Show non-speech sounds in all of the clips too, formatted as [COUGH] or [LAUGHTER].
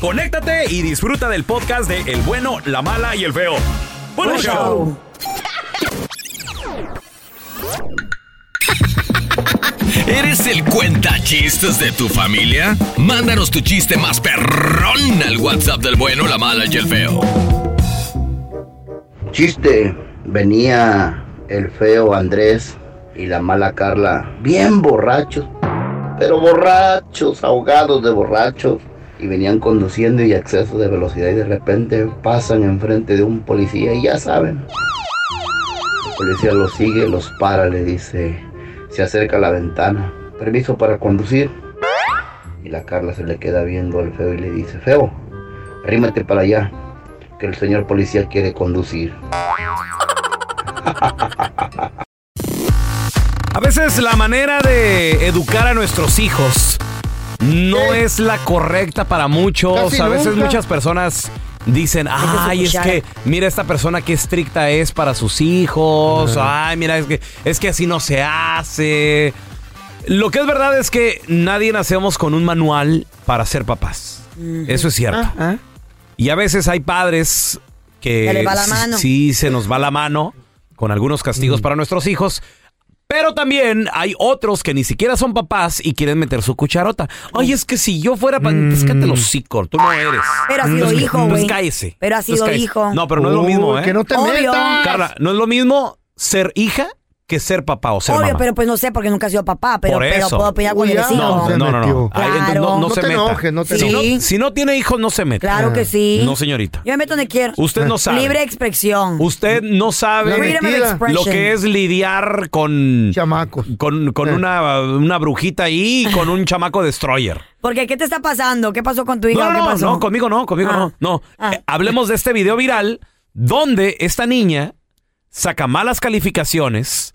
conéctate y disfruta del podcast de El bueno, la mala y el feo. ¡Buen Buen show! show. ¿Eres el cuenta chistes de tu familia? Mándanos tu chiste más perrón al WhatsApp del bueno, la mala y el feo. Chiste, venía el feo Andrés y la mala Carla, bien borrachos, pero borrachos, ahogados de borrachos, y venían conduciendo y exceso de velocidad y de repente pasan enfrente de un policía y ya saben. El policía los sigue, los para, le dice, se acerca a la ventana, permiso para conducir. Y la Carla se le queda viendo al feo y le dice, feo, arrímate para allá, que el señor policía quiere conducir. [LAUGHS] A veces la manera de educar a nuestros hijos no es la correcta para muchos. Casi a veces nunca. muchas personas dicen, ay, es que mira esta persona qué estricta es para sus hijos. Ay, mira, es que, es que así no se hace. Lo que es verdad es que nadie nacemos con un manual para ser papás. Eso es cierto. Ah, Y a veces hay padres que Se les va la sí- mano. sí se nos va la mano con algunos castigos para nuestros hijos. Pero también hay otros que ni siquiera son papás y quieren meter su cucharota. Ay, es que si yo fuera papá, pues cállate los hocico, tú no eres. Pero ha sido Entonces, hijo, entonces güey. cállese. Pero ha Entonces sido cállese. hijo. No, pero no es lo mismo, ¿eh? Que no te Obvio. metas. Carla, no es lo mismo ser hija que ser papá o ser Obvio, mamá. pero pues no sé porque nunca he sido papá, pero, Por pero eso. puedo opinar eres hijo. no, no, no, no. metió. Ay, entonces no, no No se te meta. enojes, no te si, enojes. no, si no tiene hijos, no se meta. Claro que sí. No, señorita. Yo me meto donde quiero. Usted no sabe. Libre expresión. Usted no sabe La Freedom of metida. expression. lo que es lidiar con Chamacos. con, con Eh. una, una brujita ahí y con un chamaco destroyer. Porque ¿qué te está pasando? ¿Qué pasó con tu hija? No, ¿Qué no, pasó? no, conmigo no, conmigo Ah. no. No. Ah. Eh, hablemos de este video viral donde esta niña saca malas calificaciones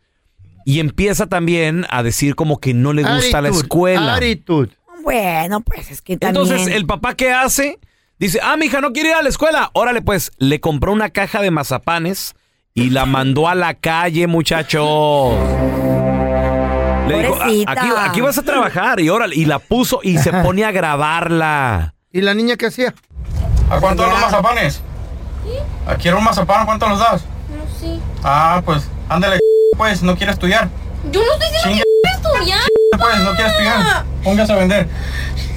y empieza también a decir como que no le gusta la Attitude, escuela. attitude. Bueno, pues es que también. Entonces, el papá que hace, dice, ah, mi hija no quiere ir a la escuela. Órale, pues, le compró una caja de mazapanes y la mandó a la calle, muchachos. Le dijo, "A- Pobrecita. aquí, aquí vas a trabajar. Y órale, y la puso y se pone a grabarla. ¿Y la niña qué hacía? ¿A cuánto los mazapanes? ¿Aquí era un mazapán? ¿Cuánto los das? No sé. Ah, pues, ándale, pues, no quiere estudiar. Yo no estoy diciendo que quiero estudiar. Pues, no quiere estudiar. Póngase a vender.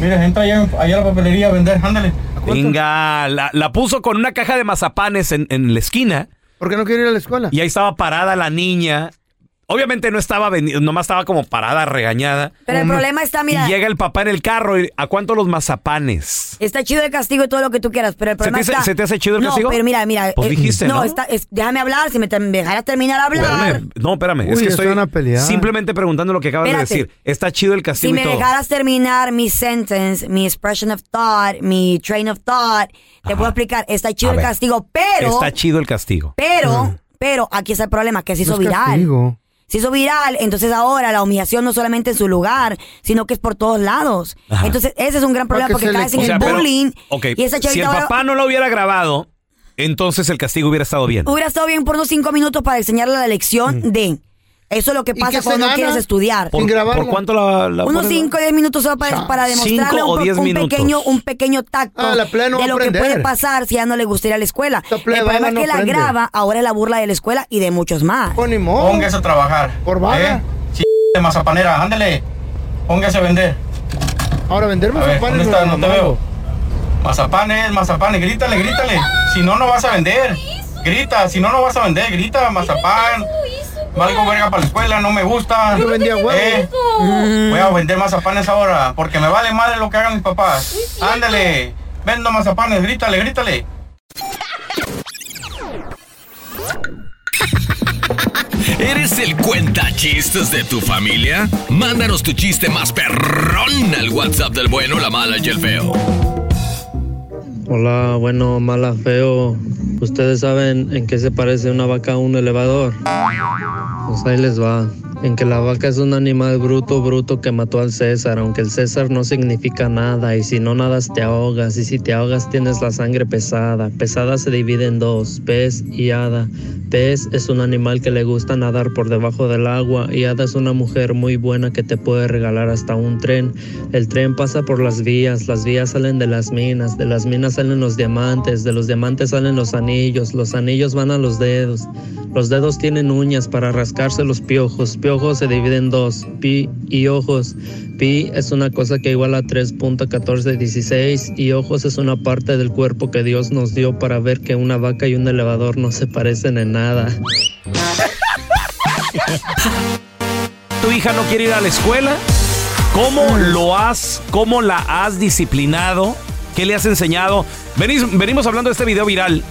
Mira, entra allá, allá a la papelería a vender, ándale. Venga, la, la puso con una caja de mazapanes en, en la esquina ¿Por qué no quiere ir a la escuela? y ahí estaba parada la niña Obviamente no estaba vendiendo, nomás estaba como parada, regañada. Pero el problema está, mira, Y llega el papá en el carro y ¿a cuánto los mazapanes? está chido el castigo y todo lo que tú quieras, pero el ¿Se te problema hace- está... se te hace chido el no, castigo? pero mira, mira. Pues eh, dijiste, ¿no? está- es- déjame hablar, si me, te- me dejaras terminar a hablar. Espérame, no, espérame, es Uy, que estoy van a pelear. simplemente preguntando lo que acabas Espérate. de decir. Está chido el castigo Si y me todo. dejaras terminar mi sentence, mi expression of thought, mi train of thought, te puedo explicar, está chido A el ver. castigo, pero, Está chido el castigo. pero, pero, aquí está el problema, que se hizo No es viral. castigo. Se hizo viral, entonces ahora la humillación no solamente en su lugar, sino que es por todos lados. Ajá. Entonces ese es un gran problema que porque se le- caes en O sea, el pero- bullying ok, y esa si el ahora papá no lo hubiera grabado, entonces el castigo hubiera estado bien. hubiera estado bien por unos cinco minutos para enseñarle la lección de eso es lo que ¿Y pasa cuando no quieres estudiar. ¿Por, por cuánto la, la Unos ponen? 5 o 10 minutos solo para, para demostrarle un, diez un pequeño, un pequeño tacto Ah, la no de a lo que puede pasar si ya no le gusta ir a la escuela. Esta El problema es no que la aprende. graba, ahora es la burla de la escuela y de muchos más. Pues ni modo. Póngase a trabajar. Por vaga. ¿eh? Sí, de mazapanera, ándale. Póngase a vender. Ahora vender A ver, mazapanes ¿dónde está? no No te veo. Mazapanes, mazapanes, grítale, grítale. Si no, no vas a vender. Grita, si no, no vas a vender. Grita, mazapán. Valgo verga para la escuela, no me gusta. Yo vendía huevos. Eh, Voy a vender mazapanes ahora, porque me vale madre lo que hagan mis papás. Ándale, vendo mazapanes, grítale, grítale. ¿Eres el cuenta chistes de tu familia? Mándanos tu chiste más perrón al WhatsApp del bueno, la mala y el feo. Hola, bueno, mala, feo. ¿Ustedes saben en qué se parece una vaca a un elevador? Pues ahí les va. En que la vaca es un animal bruto, bruto que mató al César, aunque el César no significa nada, y si no nadas te ahogas, y si te ahogas tienes la sangre pesada. Pesada se divide en dos, pez y hada. Pez es un animal que le gusta nadar por debajo del agua, y hada es una mujer muy buena que te puede regalar hasta un tren. El tren pasa por las vías, las vías salen de las minas, de las minas salen los diamantes, de los diamantes salen los anillos, los anillos van a los dedos, los dedos tienen uñas para rascarse los piojos, piojos se dividen en dos, pi y ojos. Pi es una cosa que iguala a 3.1416 y ojos es una parte del cuerpo que Dios nos dio para ver que una vaca y un elevador no se parecen en nada. ¿Tu hija no quiere ir a la escuela? ¿Cómo lo has, cómo la has disciplinado? ¿Qué le has enseñado? Venimos hablando de este video viral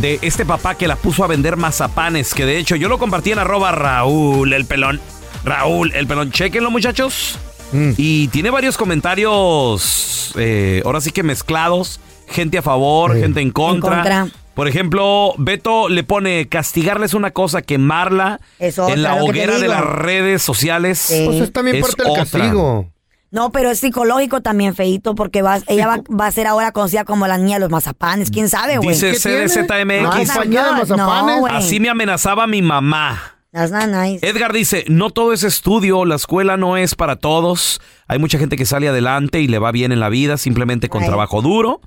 de este papá que la puso a vender mazapanes, que de hecho yo lo compartí en arroba Raúl el pelón. Raúl el pelón, chequenlo muchachos. Y tiene varios comentarios, eh, ahora sí que mezclados, gente a favor, gente en contra. contra. Por ejemplo, Beto le pone castigarles una cosa, quemarla en la hoguera de las redes sociales. Sí. Pues es también es parte del otra. castigo. No, pero es psicológico también, feito, porque va, ella va, va a ser ahora conocida como la niña de los mazapanes. ¿Quién sabe, güey? Dice. CDZMX. No. Así me amenazaba mi mamá. That's not nice. Edgar dice, no todo es estudio, la escuela no es para todos. Hay mucha gente que sale adelante y le va bien en la vida simplemente con Right. trabajo duro.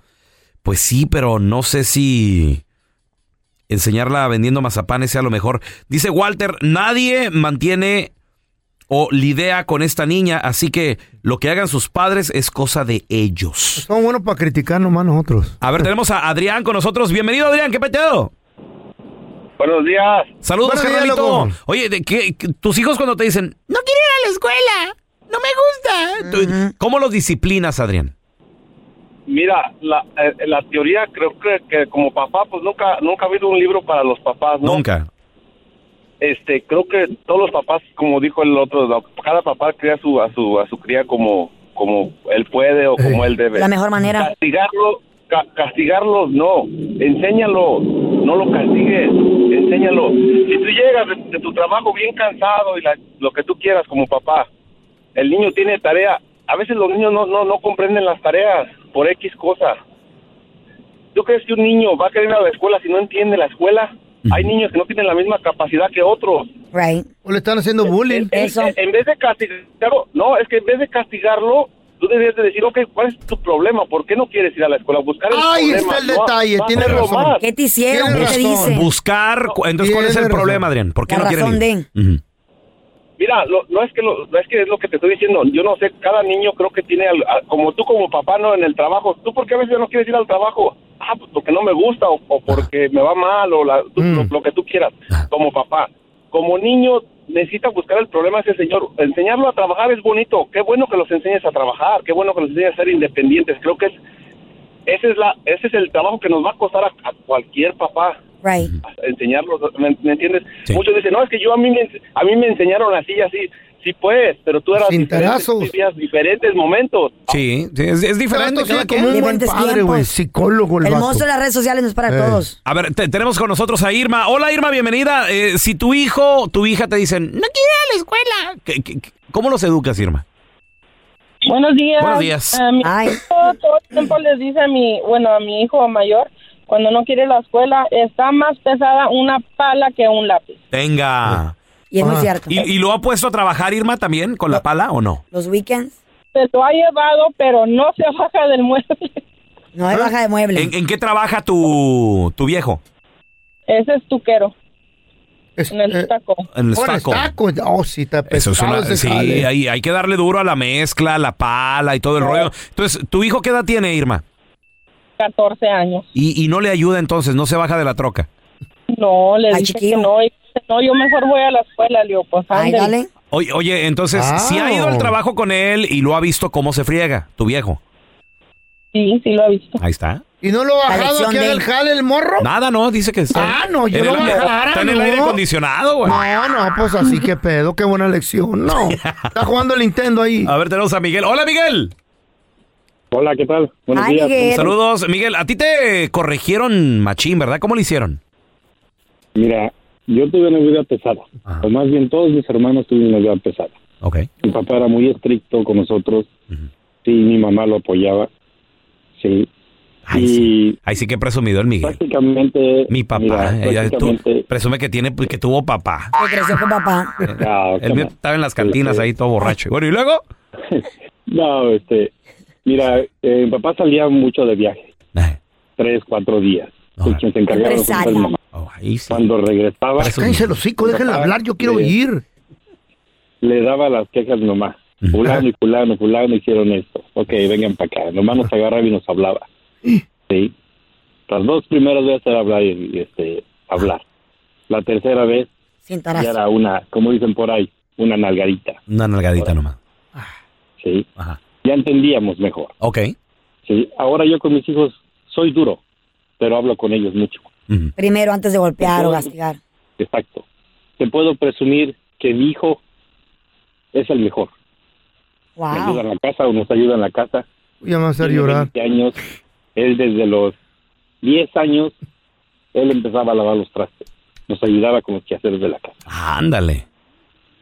Pues sí, pero no sé si enseñarla vendiendo mazapanes sea lo mejor. Dice Walter, nadie mantiene o lidia con esta niña, así que lo que hagan sus padres es cosa de ellos. Somos buenos para criticar nomás nosotros. A ver, tenemos a Adrián con nosotros. Bienvenido, Adrián, ¿qué peteado? Buenos días. Saludos, Buenos días, carnalito. loco. Oye, ¿de qué, qué- tus hijos cuando te dicen, no quiero ir a la escuela, no me gusta. Tú- ¿Cómo los disciplinas, Adrián? Mira, la, eh, la teoría creo que, que como papá, pues nunca nunca ha habido un libro para los papás, ¿no? Nunca. Este, creo que todos los papás, como dijo el otro, cada papá cría a su a su a su cría como como él puede o como él debe. La mejor manera. Castigarlo, ca- castigarlos no, enséñalo, no lo castigues, enséñalo. Si tú llegas de, de tu trabajo bien cansado y la- lo que tú quieras como papá, el niño tiene tarea, a veces los niños no, no, no comprenden las tareas por X cosas. ¿Tú crees que un niño va a querer ir a la escuela si no entiende la escuela? Hay niños que no tienen la misma capacidad que otros. Right. O le están haciendo bullying. En, en- en vez de castigarlo, no, es que en vez de castigarlo, tú debes de decir, ok, ¿cuál es tu problema? ¿Por qué no quieres ir a la escuela? Buscar el Ahí problema. está el no- detalle, no tiene hacerlo razón. más. ¿Qué te hicieron? ¿Qué Tienes te dicen? Buscar, entonces, ¿cuál es el razón. problema, Adrián? ¿Por qué La no quieren razón ir? de- Ujú. Mira, lo- no es que lo, no es que es lo que te estoy diciendo. Yo no sé, cada niño creo que tiene, al- a- como tú como papá, no en el trabajo. ¿Tú por qué a veces no quieres ir al trabajo? Ah, pues porque no me gusta o, o porque me va mal o la- tú- lo, lo que tú quieras como papá. Como niño necesita buscar el problema ese señor. Enseñarlo a trabajar es bonito. Qué bueno que los enseñes a trabajar. Qué bueno que los enseñes a ser independientes. Creo que es ese es la ese es el trabajo que nos va a costar a, a cualquier papá. Right. Enseñarlos, ¿me, me entiendes? Muchos dicen, no, es que yo a mí me, a mí me enseñaron así y así. Sí, pues, pero tú eras Sin diferente, tarazos. tú vivías diferentes momentos. Sí, es, es diferente. Cada como un buen Diferentes padre, güey. Psicólogo el, El vato. monstruo de las redes sociales no es para Eh. todos. A ver, te- tenemos con nosotros a Irma. Hola Irma, bienvenida. Eh, si tu hijo, tu hija te dicen, no quiero ir a la escuela, ¿qué- qué- qué- ¿cómo los educas, Irma? Buenos días. Buenos días. A mi hijo todo el tiempo les dice a mi, bueno, a mi hijo mayor, cuando no quiere la escuela, está más pesada una pala que un lápiz. Venga. Y es muy cierto. ¿Y, y lo ha puesto a trabajar Irma también con la pala o no? Los weekends. Se lo ha llevado, pero no se [LAUGHS] baja del mueble. No hay baja de mueble. ¿En, en qué trabaja tu, tu viejo? Ese es tuquero. En el taco. En el Oh, en estaco. estaco. Oh, sí, está Eso es una, sí, hay, hay que darle duro a la mezcla, la pala y todo el rollo. Entonces, ¿tu hijo qué edad tiene, Irma? 14 años. Y, y no le ayuda entonces, no se baja de la troca. No, le dice que no. y dice, no, yo mejor voy a la escuela. Le digo, pues ándale. Oye, oye entonces, si ha ido al trabajo con él y lo ha visto cómo se friega, tu viejo. Sí, sí lo ha visto. Ahí está. ¿Y no lo ha bajado aquí de- al jale el morro? Nada, no, dice que está. Ah, no, yo lo bajara, Está en el aire acondicionado, güey. No, no, pues así que pedo, qué buena lección. No, está jugando el Nintendo ahí. A ver, tenemos a Miguel. Hola, Miguel. Hola, ¿qué tal? Buenos días. Miguel. Saludos, Miguel. A ti te corrigieron machín, ¿verdad? ¿Cómo lo hicieron? Mira, yo tuve una vida pesada. O más bien todos mis hermanos tuvieron una vida pesada. Ok. Mi papá era muy estricto con nosotros. Sí, mi mamá lo apoyaba. Sí. Ay, y sí. Ay, sí que presumido el Miguel. prácticamente... Mi papá. mira, ella- tú- presume que tiene, que tuvo papá. Que creció con papá. Ah, [LAUGHS] El mío come. estaba en las cantinas ahí todo borracho. Bueno, ¿y luego? [LAUGHS] No, este... Mira, eh, mi papá salía mucho de viaje. Tres, cuatro días. Y quien se encargaba de nosotros era mi mamá. Cuando regresaba... Cállense los hocico, déjenle hablar, yo quiero le- oír. le daba las quejas mamá. Fulano y fulano, fulano hicieron esto. Ok, vengan para acá. Nomás nos agarraba y nos hablaba. Sí. Las dos primeras veces era hablar y, este, hablar. La tercera vez Sin ya era una, como dicen por ahí, una nalgadita. Una nalgadita nomás. Sí. Ya entendíamos mejor. Ok. Sí. Ahora yo con mis hijos soy duro, pero hablo con ellos mucho. Primero antes de golpear o castigar. Exacto. Te puedo presumir que mi hijo es el mejor. Me ayuda Wow. en la casa o nos ayuda en la casa. Ya me va a hacer llorar. 20 años. Él desde los 10 años, él empezaba a lavar los trastes. Nos ayudaba con los quehaceres de la casa. Ándale.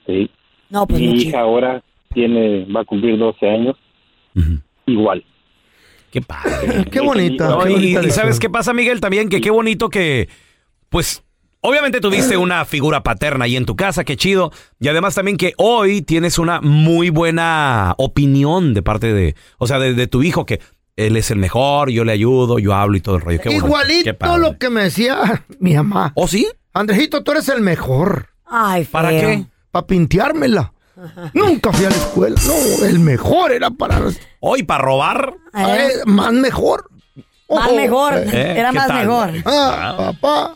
Sí. No, pues Mi muy hija ahora tiene, va a cumplir 12 años. Igual. Qué padre. [LAUGHS] Qué bonita. No, qué y, bonita y lección. sabes qué pasa, Miguel, también que qué bonito que, pues, obviamente tuviste una figura paterna ahí en tu casa, qué chido. Y además también que hoy tienes una muy buena opinión de parte de, o sea, de, de tu hijo, que él es el mejor, yo le ayudo, yo hablo y todo el rollo. Qué qué Igualito padre. lo que me decía [LAUGHS] mi mamá. ¿Oh, sí? Andrejito, tú eres el mejor. Ay, ¿Para feo. qué? Para pinteármela. Nunca fui a la escuela. No, el mejor era para... Hoy, para robar. Eh, más mejor. Más Ojo. mejor. Eh, Era ¿qué más tal? mejor. Ah, papá.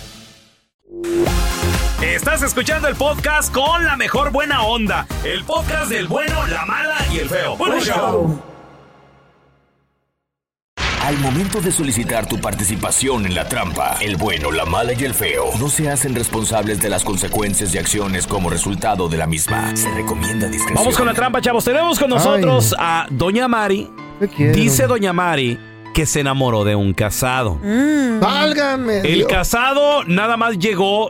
Estás escuchando el podcast con la mejor buena onda. El podcast del bueno, la mala y el feo. Bueno, show. Al momento de solicitar tu participación en la trampa, el bueno, la mala y el feo no se hacen responsables de las consecuencias y acciones como resultado de la misma. Se recomienda discreción. Vamos con la trampa, chavos. Tenemos con nosotros a Doña Mari. Dice Doña Mari que se enamoró de un casado. Válgame. El Dios. casado nada más llegó,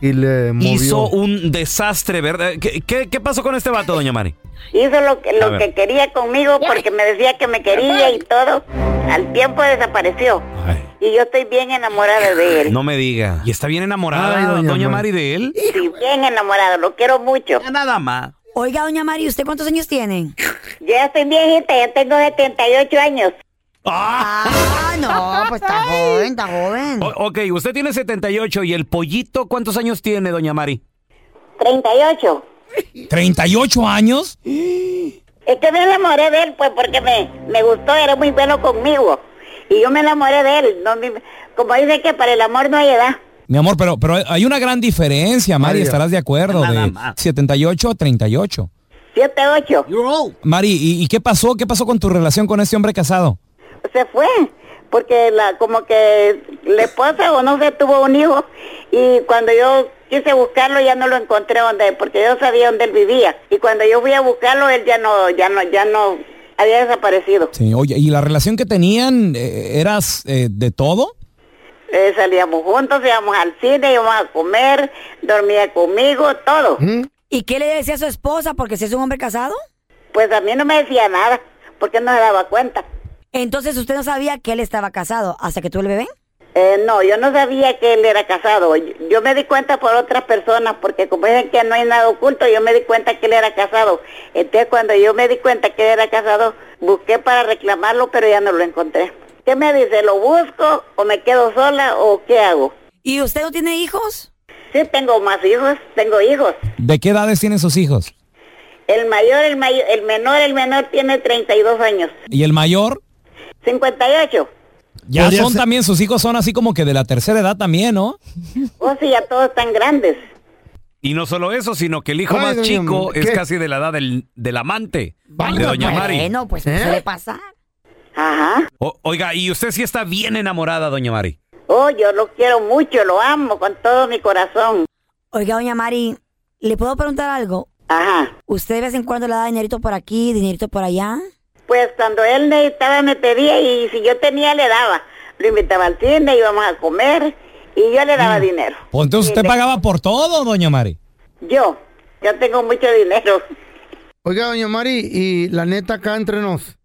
Y le movió. hizo un desastre, ¿verdad? ¿Qué, qué, qué pasó con este vato, Doña Mari? Hizo lo que, A lo que quería conmigo porque me decía que me quería y todo. Al tiempo desapareció. Y yo estoy bien enamorada de él. No me diga. ¿Y está bien enamorada doña, Mari de él? Sí, bien enamorada, lo quiero mucho. Nada más. Oiga, doña Mari, ¿usted cuántos años tiene? Ya estoy viejita, ya tengo 78 años. Ah, no, pues está joven, está joven. O- ok, usted tiene 78 y el pollito, ¿cuántos años tiene, doña Mari? 38. ¿38 años? Es que me enamoré de él, pues, porque me, me gustó, era muy bueno conmigo. Y yo me enamoré de él. No, me- como dice que para el amor no hay edad. Mi amor, pero, pero hay una gran diferencia, Mari, Mario. estarás de acuerdo, Nada de más. 78 a 38. 7, 8. Mari, ¿y, y qué pasó? ¿Qué pasó con tu relación con este hombre casado? Se fue porque la como que la esposa o no sé tuvo un hijo y cuando yo quise buscarlo ya no lo encontré donde porque yo sabía dónde él vivía y cuando yo fui a buscarlo él ya no ya no ya no había desaparecido Sí, oye, ¿y la relación que tenían eh, eras eh, de todo? Eh, salíamos juntos íbamos al cine íbamos a comer dormía conmigo todo ¿Y qué le decía a su esposa? Porque si es un hombre casado. pues a mí no me decía nada porque no se daba cuenta Entonces usted no sabía que él estaba casado hasta que tuvo el bebé. Eh, no, yo no sabía que él era casado. Yo, yo me di cuenta por otras personas, porque como dicen que no hay nada oculto, yo me di cuenta que él era casado. Entonces cuando yo me di cuenta que él era casado, busqué para reclamarlo, pero ya no lo encontré. ¿Qué me dice? ¿Lo busco o me quedo sola o qué hago? ¿Y usted no tiene hijos? Sí, tengo más hijos, tengo hijos. ¿De qué edades tienen sus hijos? El mayor, el mayor, el menor, el menor tiene 32 años. ¿Y el mayor? 58. Ya Podría son ser- también, sus hijos son así como que de la tercera edad también, ¿no? [LAUGHS] Oh, sí, ya todos están grandes. Y no solo eso, sino que el hijo Ay, más doña chico es casi de la edad del, del amante de doña Mari. Bueno, pues ¿qué le pasa? Ajá. O- oiga, ¿y usted sí está bien enamorada, doña Mari? Oh, yo lo quiero mucho, lo amo con todo mi corazón. Oiga, doña Mari, ¿le puedo preguntar algo? Ajá. ¿Usted de vez en cuando le da dinerito por aquí, dinerito por allá? Pues cuando él necesitaba me pedía y si yo tenía le daba. Lo invitaba al cine, íbamos a comer y yo le daba dinero. Pues entonces usted pagaba por todo, doña Mari. Yo, yo tengo mucho dinero. Oiga, doña Mari, y la neta acá entre nos,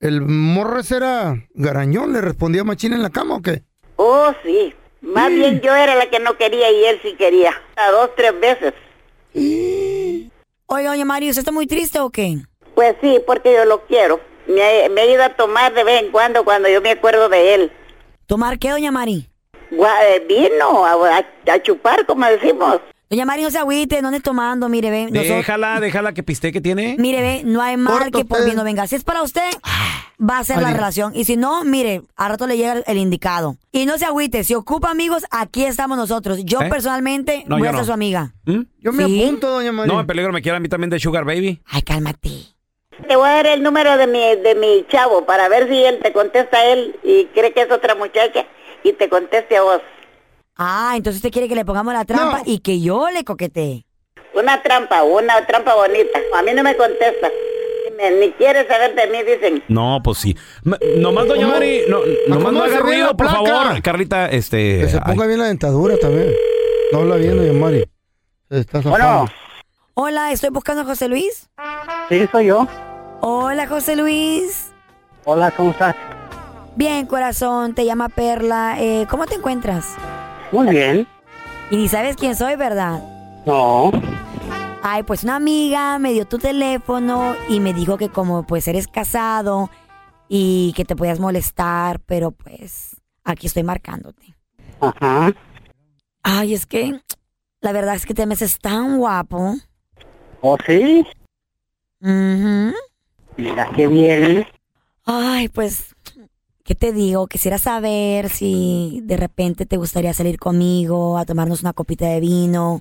¿el morro ese era garañón? ¿Le respondía machín en la cama o qué? Oh, sí. Más bien yo era la que no quería y él sí quería. A dos, tres veces. Oiga, doña Mari, ¿usted está muy triste o qué? Pues sí, porque yo lo quiero. Me, me he ido a tomar de vez en cuando cuando yo me acuerdo de él. ¿Tomar qué, doña Mari? Gua- eh, vino a, a- a chupar, como decimos. Doña Mari, no se agüite, no ande tomando, mire, ve. nosotros- Déjala, déjala que piste que tiene. Mire, ve, no hay mal que por bien no venga. Si es para usted, va a ser la relación. Y si no, mire, a rato le llega el, indicado. Y no se agüite, si ocupa amigos, aquí estamos nosotros. Yo ¿Eh? personalmente No, voy yo a ser no. su amiga. Yo me ¿Sí? apunto, doña Mari. No, en peligro me quiere a mí también de Sugar Baby. Ay, cálmate. Te voy a dar el número de mi, de mi chavo para ver si él te contesta a él y cree que es otra muchacha y te conteste a vos. Ah, entonces usted quiere que le pongamos la trampa y que yo le coquetee. Una trampa, una trampa bonita. A mí no me contesta. Ni, quiere saber de mí, dicen. No, pues sí. Ma- nomás, doña. Mari, no, nomás no haga ruido, por favor. Carlita, este... Que se ay, ponga bien la dentadura también. No habla bien, doña Mari. Se está zafando. Hola, estoy buscando a José Luis. Sí, soy yo. Hola, José Luis. Hola, ¿cómo estás? Bien, corazón, te llama Perla. Eh, ¿Cómo te encuentras? Muy bien. Y ni sabes quién soy, ¿verdad? No. Ay, pues una amiga me dio tu teléfono y me dijo que como pues eres casado y que te podías molestar, pero pues aquí estoy marcándote. Ajá. Ay, es que la verdad es que te me haces tan guapo. ¿Oh, sí? Mira qué bien. Ay, pues, ¿qué te digo? Quisiera saber si de repente te gustaría salir conmigo a tomarnos una copita de vino,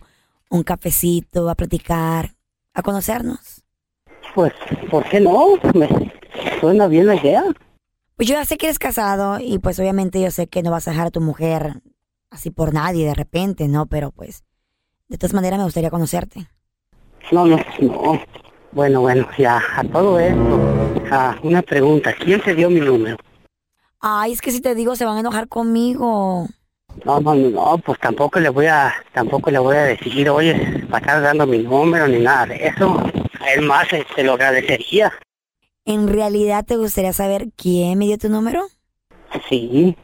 un cafecito, a platicar, a conocernos. Pues, ¿por qué no? Me suena bien la idea. Pues yo ya sé que eres casado y pues obviamente yo sé que no vas a dejar a tu mujer así por nadie de repente, ¿no? Pero pues, de todas maneras me gustaría conocerte. No, no, no. Bueno, bueno, ya, a todo esto. Ah, una pregunta. ¿Quién te dio mi número? Ay, es que si te digo se van a enojar conmigo. No, no, no, no, pues tampoco le voy a, tampoco le voy a decir, oye, para estar dando mi número ni nada de eso. Es más, eh, te lo agradecería. ¿En realidad te gustaría saber quién me dio tu número? Sí.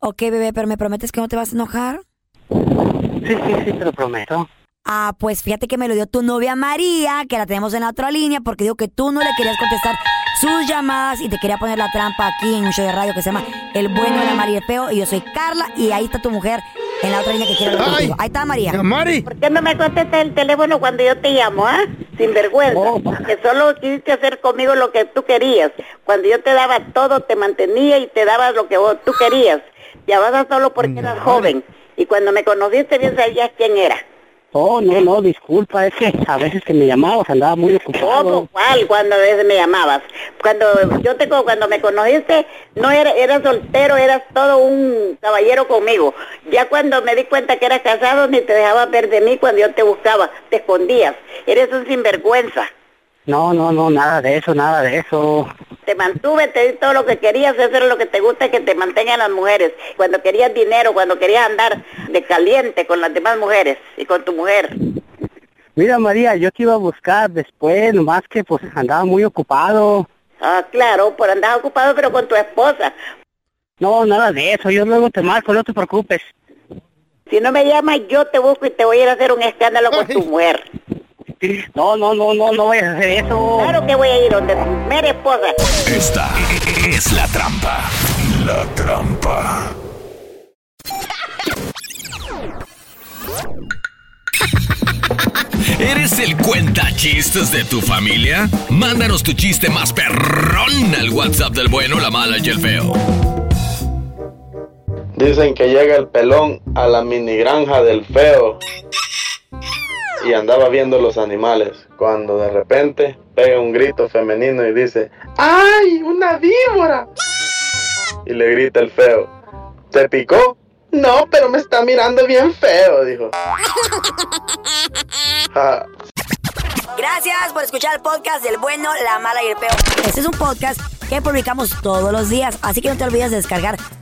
Ok, bebé, pero ¿me prometes que no te vas a enojar? Sí, sí, sí, te lo prometo. Ah, pues fíjate que me lo dio tu novia María, que la tenemos en la otra línea, porque digo que tú no le querías contestar sus llamadas y te quería poner la trampa aquí en un show de radio que se llama El Bueno, la María y el Feo, y yo soy Carla, y ahí está tu mujer en la otra línea que quiere hablar contigo. Ahí está María. Mari. ¿Por qué no me contestas el teléfono cuando yo te llamo, ah? Sin vergüenza. Que solo quisiste hacer conmigo lo que tú querías. Cuando yo te daba todo, te mantenía y te daba lo que vos, tú querías. Llamabas solo porque eras joven. Y cuando me conociste bien sabías quién era. Oh, no, no, disculpa, es que a veces que me llamabas andaba muy ocupado. ¿Cuál? Cuando a veces me llamabas. Cuando yo te cuando me conociste, no era, eras soltero, eras todo un caballero conmigo. Ya cuando me di cuenta que eras casado, ni te dejabas ver de mí cuando yo te buscaba, te escondías. Eres un sinvergüenza. No, no, no, nada de eso, nada de eso. Te mantuve, te di todo lo que querías, eso era lo que te gusta, que te mantengan las mujeres. Cuando querías dinero, cuando querías andar de caliente con las demás mujeres y con tu mujer. Mira, María, yo te iba a buscar después, nomás que pues andaba muy ocupado. Ah, claro, por andar ocupado, pero con tu esposa. No, nada de eso, yo luego te marco, no te preocupes. Si no me llamas, yo te busco y te voy a ir a hacer un escándalo con tu mujer. No, no, no, no, no voy a hacer eso. Claro que voy a ir donde tu mera esposa. Esta es la trampa. La trampa. ¿Eres el cuenta chistes de tu familia? Mándanos tu chiste más perrón al WhatsApp del bueno, la mala y el feo. Dicen que llega el pelón a la mini granja del feo y andaba viendo los animales cuando de repente pega un grito femenino y dice ¡Ay, una víbora! Y le grita el feo ¿Te picó? No, pero me está mirando bien feo, dijo. [LAUGHS] Ja. Gracias por escuchar el podcast del bueno, la mala y el peor. Este es un podcast que publicamos todos los días, así que no te olvides de descargar